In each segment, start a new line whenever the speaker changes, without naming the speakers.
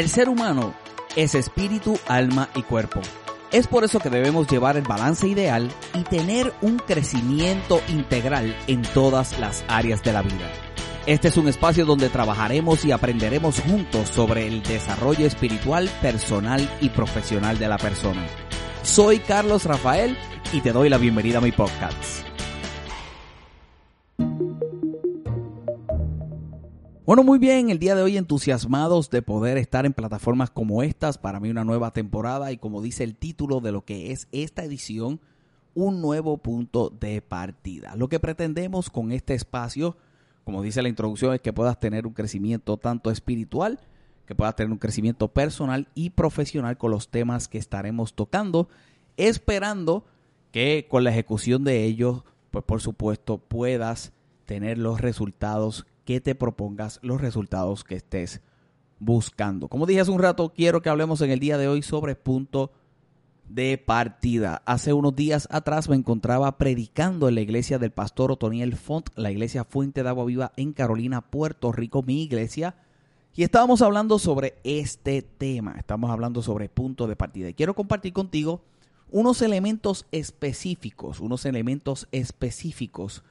El ser humano es espíritu, alma y cuerpo. Es por eso que debemos llevar el balance ideal y tener un crecimiento integral en todas las áreas de la vida. Este es un espacio donde trabajaremos y aprenderemos juntos sobre el desarrollo espiritual, personal y profesional de la persona. Soy Carlos Rafael y te doy la bienvenida a mi podcast. Bueno, muy bien, el día de hoy entusiasmados de poder estar en plataformas como estas, para mí una nueva temporada y como dice el título de lo que es esta edición, un nuevo punto de partida. Lo que pretendemos con este espacio, como dice la introducción, es que puedas tener un crecimiento tanto espiritual, que puedas tener un crecimiento personal y profesional con los temas que estaremos tocando, esperando que con la ejecución de ellos, pues por supuesto puedas tener los resultados que te propongas los resultados que estés buscando. Como dije hace un rato, quiero que hablemos en el día de hoy sobre punto de partida. Hace unos días atrás me encontraba predicando en la iglesia del pastor Otoniel Font, la iglesia Fuente de Agua Viva en Carolina, Puerto Rico, mi iglesia. Y estábamos hablando sobre este tema, estamos hablando sobre punto de partida. Y quiero compartir contigo unos elementos específicos, unos elementos específicos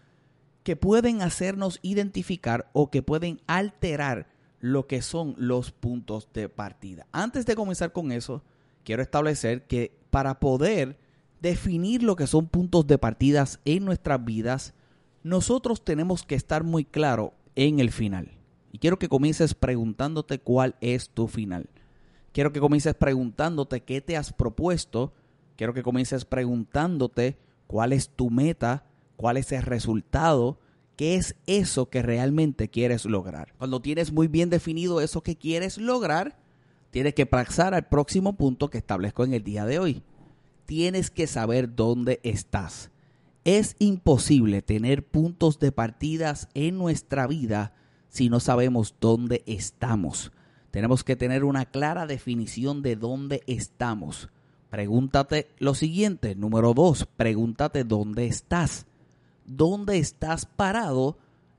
que pueden hacernos identificar o que pueden alterar lo que son los puntos de partida. Antes de comenzar con eso, quiero establecer que para poder definir lo que son puntos de partidas en nuestras vidas, nosotros tenemos que estar muy claro en el final. Y quiero que comiences preguntándote cuál es tu final. Quiero que comiences preguntándote qué te has propuesto. Quiero que comiences preguntándote cuál es tu meta cuál es el resultado, qué es eso que realmente quieres lograr. Cuando tienes muy bien definido eso que quieres lograr, tienes que pasar al próximo punto que establezco en el día de hoy. Tienes que saber dónde estás. Es imposible tener puntos de partidas en nuestra vida si no sabemos dónde estamos. Tenemos que tener una clara definición de dónde estamos. Pregúntate lo siguiente. Número dos, pregúntate dónde estás dónde estás parado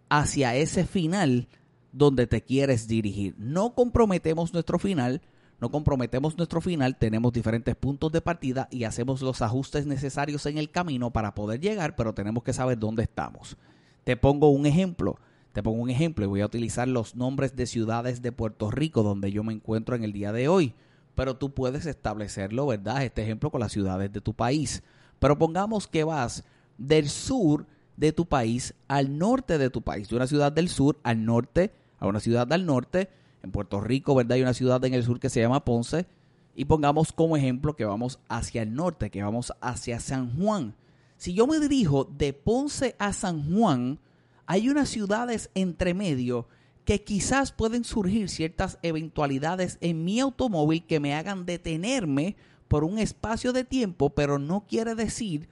hacia ese final donde te quieres dirigir. No comprometemos nuestro final, no comprometemos nuestro final, tenemos diferentes puntos de partida y hacemos los ajustes necesarios en el camino para poder llegar, pero tenemos que saber dónde estamos. Te pongo un ejemplo, te pongo un ejemplo y voy a utilizar los nombres de ciudades de Puerto Rico donde yo me encuentro en el día de hoy, pero tú puedes establecerlo, ¿verdad? Este ejemplo con las ciudades de tu país. Pero pongamos que vas del sur de tu país al norte de tu país, de una ciudad del sur al norte, a una ciudad al norte. En Puerto Rico, ¿verdad? Hay una ciudad en el sur que se llama Ponce. Y pongamos como ejemplo que vamos hacia el norte, que vamos hacia San Juan. Si yo me dirijo de Ponce a San Juan, hay unas ciudades entre medio que quizás pueden surgir ciertas eventualidades en mi automóvil que me hagan detenerme por un espacio de tiempo, pero no quiere decir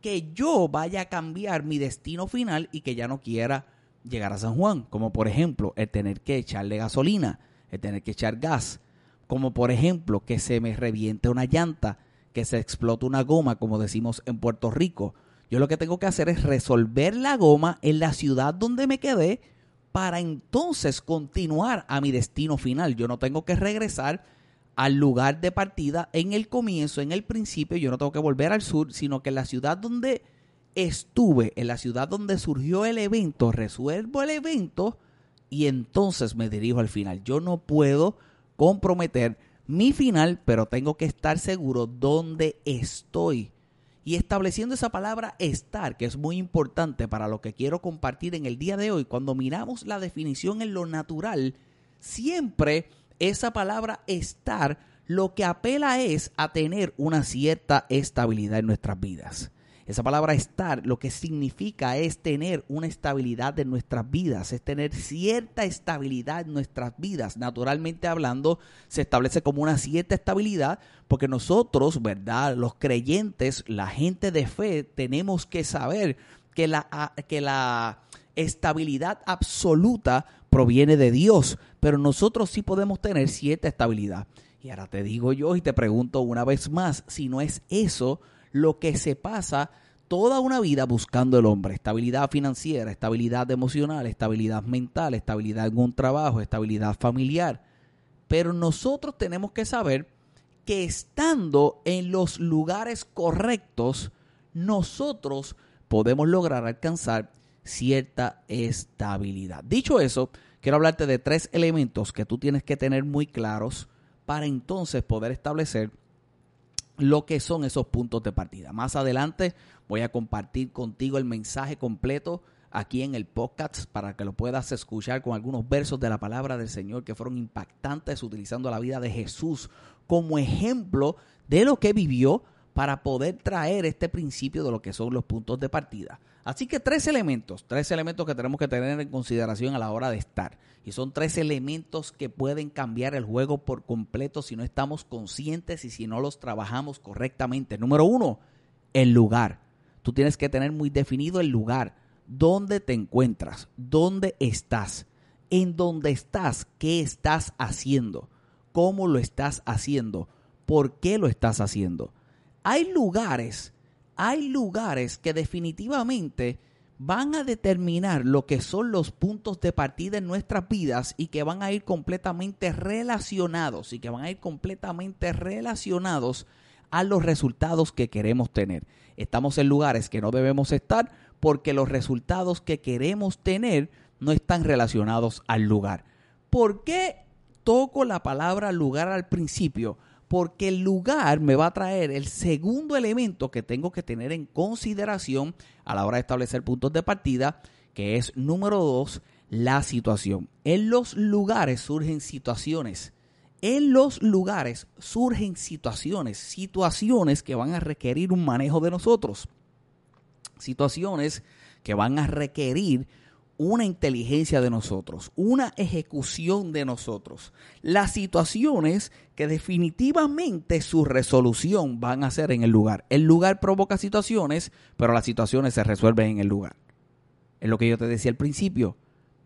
que yo vaya a cambiar mi destino final y que ya no quiera llegar a San Juan, como por ejemplo el tener que echarle gasolina, el tener que echar gas, como por ejemplo que se me reviente una llanta, que se explote una goma, como decimos en Puerto Rico. Yo lo que tengo que hacer es resolver la goma en la ciudad donde me quedé para entonces continuar a mi destino final. Yo no tengo que regresar al lugar de partida en el comienzo, en el principio, yo no tengo que volver al sur, sino que la ciudad donde estuve, en la ciudad donde surgió el evento, resuelvo el evento y entonces me dirijo al final. Yo no puedo comprometer mi final, pero tengo que estar seguro dónde estoy. Y estableciendo esa palabra estar, que es muy importante para lo que quiero compartir en el día de hoy, cuando miramos la definición en lo natural, siempre esa palabra estar lo que apela es a tener una cierta estabilidad en nuestras vidas. Esa palabra estar lo que significa es tener una estabilidad en nuestras vidas, es tener cierta estabilidad en nuestras vidas. Naturalmente hablando, se establece como una cierta estabilidad porque nosotros, ¿verdad? Los creyentes, la gente de fe, tenemos que saber que la, que la estabilidad absoluta proviene de Dios, pero nosotros sí podemos tener cierta estabilidad. Y ahora te digo yo y te pregunto una vez más, si no es eso lo que se pasa toda una vida buscando el hombre, estabilidad financiera, estabilidad emocional, estabilidad mental, estabilidad en un trabajo, estabilidad familiar. Pero nosotros tenemos que saber que estando en los lugares correctos, nosotros podemos lograr alcanzar cierta estabilidad. Dicho eso, quiero hablarte de tres elementos que tú tienes que tener muy claros para entonces poder establecer lo que son esos puntos de partida. Más adelante voy a compartir contigo el mensaje completo aquí en el podcast para que lo puedas escuchar con algunos versos de la palabra del Señor que fueron impactantes utilizando la vida de Jesús como ejemplo de lo que vivió para poder traer este principio de lo que son los puntos de partida. Así que tres elementos, tres elementos que tenemos que tener en consideración a la hora de estar. Y son tres elementos que pueden cambiar el juego por completo si no estamos conscientes y si no los trabajamos correctamente. Número uno, el lugar. Tú tienes que tener muy definido el lugar, dónde te encuentras, dónde estás, en dónde estás, qué estás haciendo, cómo lo estás haciendo, por qué lo estás haciendo. Hay lugares hay lugares que definitivamente van a determinar lo que son los puntos de partida en nuestras vidas y que van a ir completamente relacionados y que van a ir completamente relacionados a los resultados que queremos tener. Estamos en lugares que no debemos estar porque los resultados que queremos tener no están relacionados al lugar. ¿Por qué toco la palabra lugar al principio? Porque el lugar me va a traer el segundo elemento que tengo que tener en consideración a la hora de establecer puntos de partida, que es número dos, la situación. En los lugares surgen situaciones. En los lugares surgen situaciones, situaciones que van a requerir un manejo de nosotros, situaciones que van a requerir una inteligencia de nosotros, una ejecución de nosotros. Las situaciones que definitivamente su resolución van a ser en el lugar. El lugar provoca situaciones, pero las situaciones se resuelven en el lugar. Es lo que yo te decía al principio.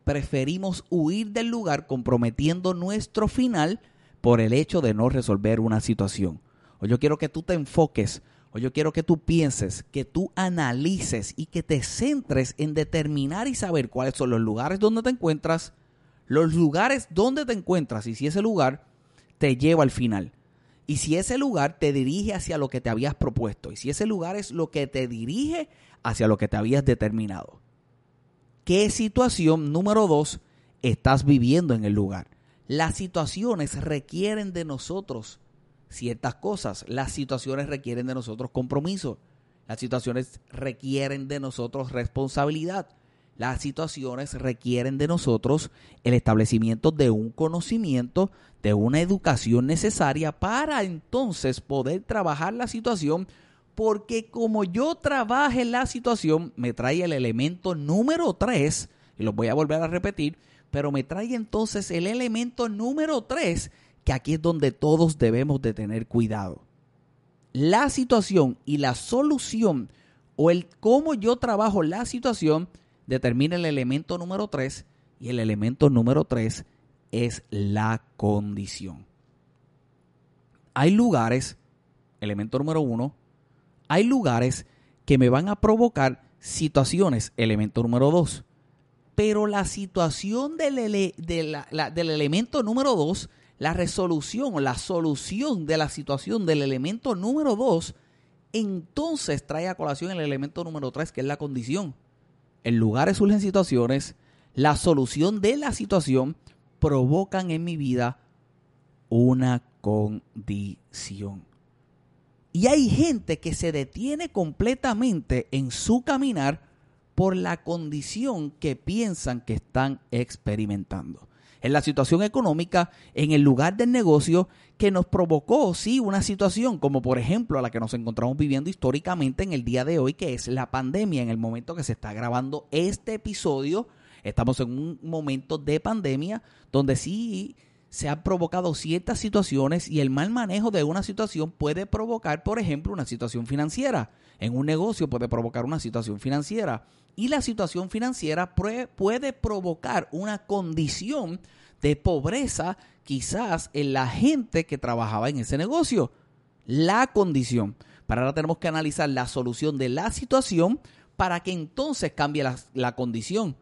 Preferimos huir del lugar comprometiendo nuestro final por el hecho de no resolver una situación. O yo quiero que tú te enfoques o yo quiero que tú pienses, que tú analices y que te centres en determinar y saber cuáles son los lugares donde te encuentras, los lugares donde te encuentras y si ese lugar te lleva al final. Y si ese lugar te dirige hacia lo que te habías propuesto. Y si ese lugar es lo que te dirige hacia lo que te habías determinado. ¿Qué situación número dos estás viviendo en el lugar? Las situaciones requieren de nosotros ciertas cosas. Las situaciones requieren de nosotros compromiso. Las situaciones requieren de nosotros responsabilidad. Las situaciones requieren de nosotros el establecimiento de un conocimiento, de una educación necesaria para entonces poder trabajar la situación, porque como yo trabaje la situación, me trae el elemento número tres, y lo voy a volver a repetir, pero me trae entonces el elemento número tres que aquí es donde todos debemos de tener cuidado. La situación y la solución o el cómo yo trabajo la situación determina el elemento número tres y el elemento número tres es la condición. Hay lugares, elemento número uno, hay lugares que me van a provocar situaciones, elemento número dos. Pero la situación del, del elemento número dos la resolución la solución de la situación del elemento número dos, entonces trae a colación el elemento número tres, que es la condición. En lugares surgen situaciones, la solución de la situación provocan en mi vida una condición. Y hay gente que se detiene completamente en su caminar por la condición que piensan que están experimentando en la situación económica en el lugar del negocio que nos provocó, sí, una situación como por ejemplo a la que nos encontramos viviendo históricamente en el día de hoy, que es la pandemia. En el momento que se está grabando este episodio, estamos en un momento de pandemia donde sí se han provocado ciertas situaciones y el mal manejo de una situación puede provocar, por ejemplo, una situación financiera. En un negocio puede provocar una situación financiera y la situación financiera puede provocar una condición de pobreza quizás en la gente que trabajaba en ese negocio. La condición. Para ahora tenemos que analizar la solución de la situación para que entonces cambie la, la condición.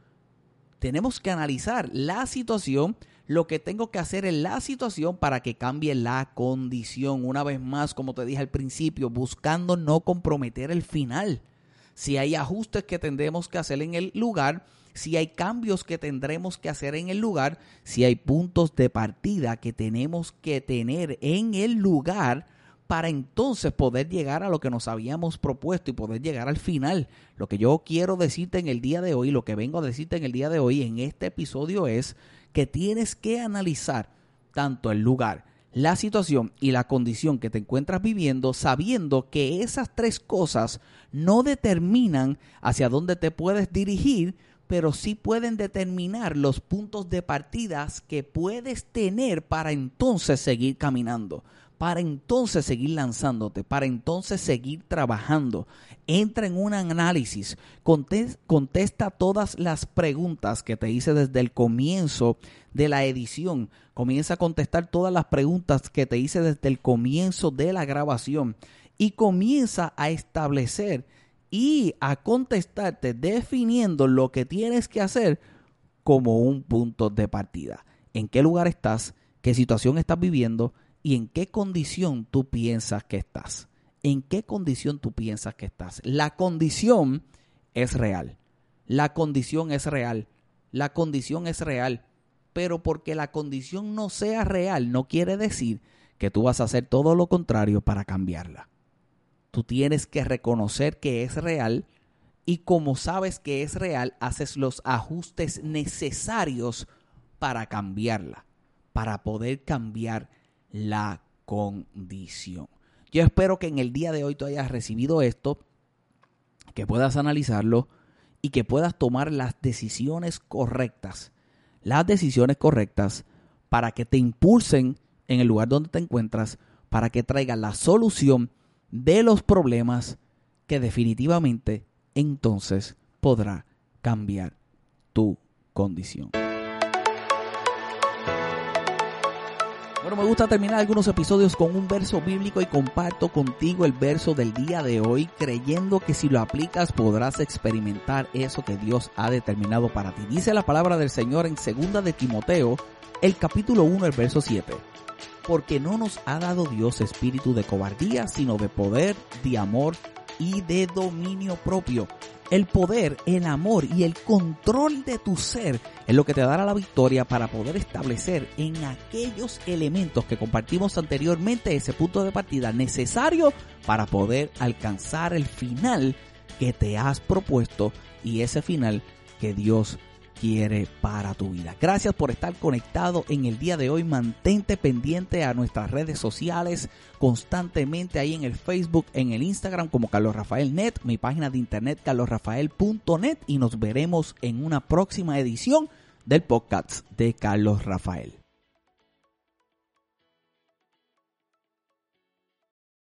Tenemos que analizar la situación lo que tengo que hacer en la situación para que cambie la condición. Una vez más, como te dije al principio, buscando no comprometer el final. Si hay ajustes que tendremos que hacer en el lugar, si hay cambios que tendremos que hacer en el lugar, si hay puntos de partida que tenemos que tener en el lugar para entonces poder llegar a lo que nos habíamos propuesto y poder llegar al final. Lo que yo quiero decirte en el día de hoy, lo que vengo a decirte en el día de hoy en este episodio es que tienes que analizar tanto el lugar, la situación y la condición que te encuentras viviendo sabiendo que esas tres cosas no determinan hacia dónde te puedes dirigir, pero sí pueden determinar los puntos de partidas que puedes tener para entonces seguir caminando para entonces seguir lanzándote, para entonces seguir trabajando. Entra en un análisis, contesta todas las preguntas que te hice desde el comienzo de la edición. Comienza a contestar todas las preguntas que te hice desde el comienzo de la grabación y comienza a establecer y a contestarte definiendo lo que tienes que hacer como un punto de partida. ¿En qué lugar estás? ¿Qué situación estás viviendo? Y en qué condición tú piensas que estás. ¿En qué condición tú piensas que estás? La condición es real. La condición es real. La condición es real. Pero porque la condición no sea real no quiere decir que tú vas a hacer todo lo contrario para cambiarla. Tú tienes que reconocer que es real y como sabes que es real, haces los ajustes necesarios para cambiarla, para poder cambiar la condición. Yo espero que en el día de hoy tú hayas recibido esto, que puedas analizarlo y que puedas tomar las decisiones correctas. Las decisiones correctas para que te impulsen en el lugar donde te encuentras, para que traigan la solución de los problemas que definitivamente entonces podrá cambiar tu condición. Bueno, me gusta terminar algunos episodios con un verso bíblico y comparto contigo el verso del día de hoy, creyendo que si lo aplicas podrás experimentar eso que Dios ha determinado para ti. Dice la palabra del Señor en segunda de Timoteo, el capítulo 1, el verso 7. Porque no nos ha dado Dios espíritu de cobardía, sino de poder, de amor y de dominio propio el poder, el amor y el control de tu ser es lo que te dará la victoria para poder establecer en aquellos elementos que compartimos anteriormente ese punto de partida necesario para poder alcanzar el final que te has propuesto y ese final que Dios quiere para tu vida. Gracias por estar conectado en el día de hoy. Mantente pendiente a nuestras redes sociales constantemente ahí en el Facebook, en el Instagram como Carlos Rafael Net, mi página de internet carlosrafael.net y nos veremos en una próxima edición del podcast de Carlos Rafael.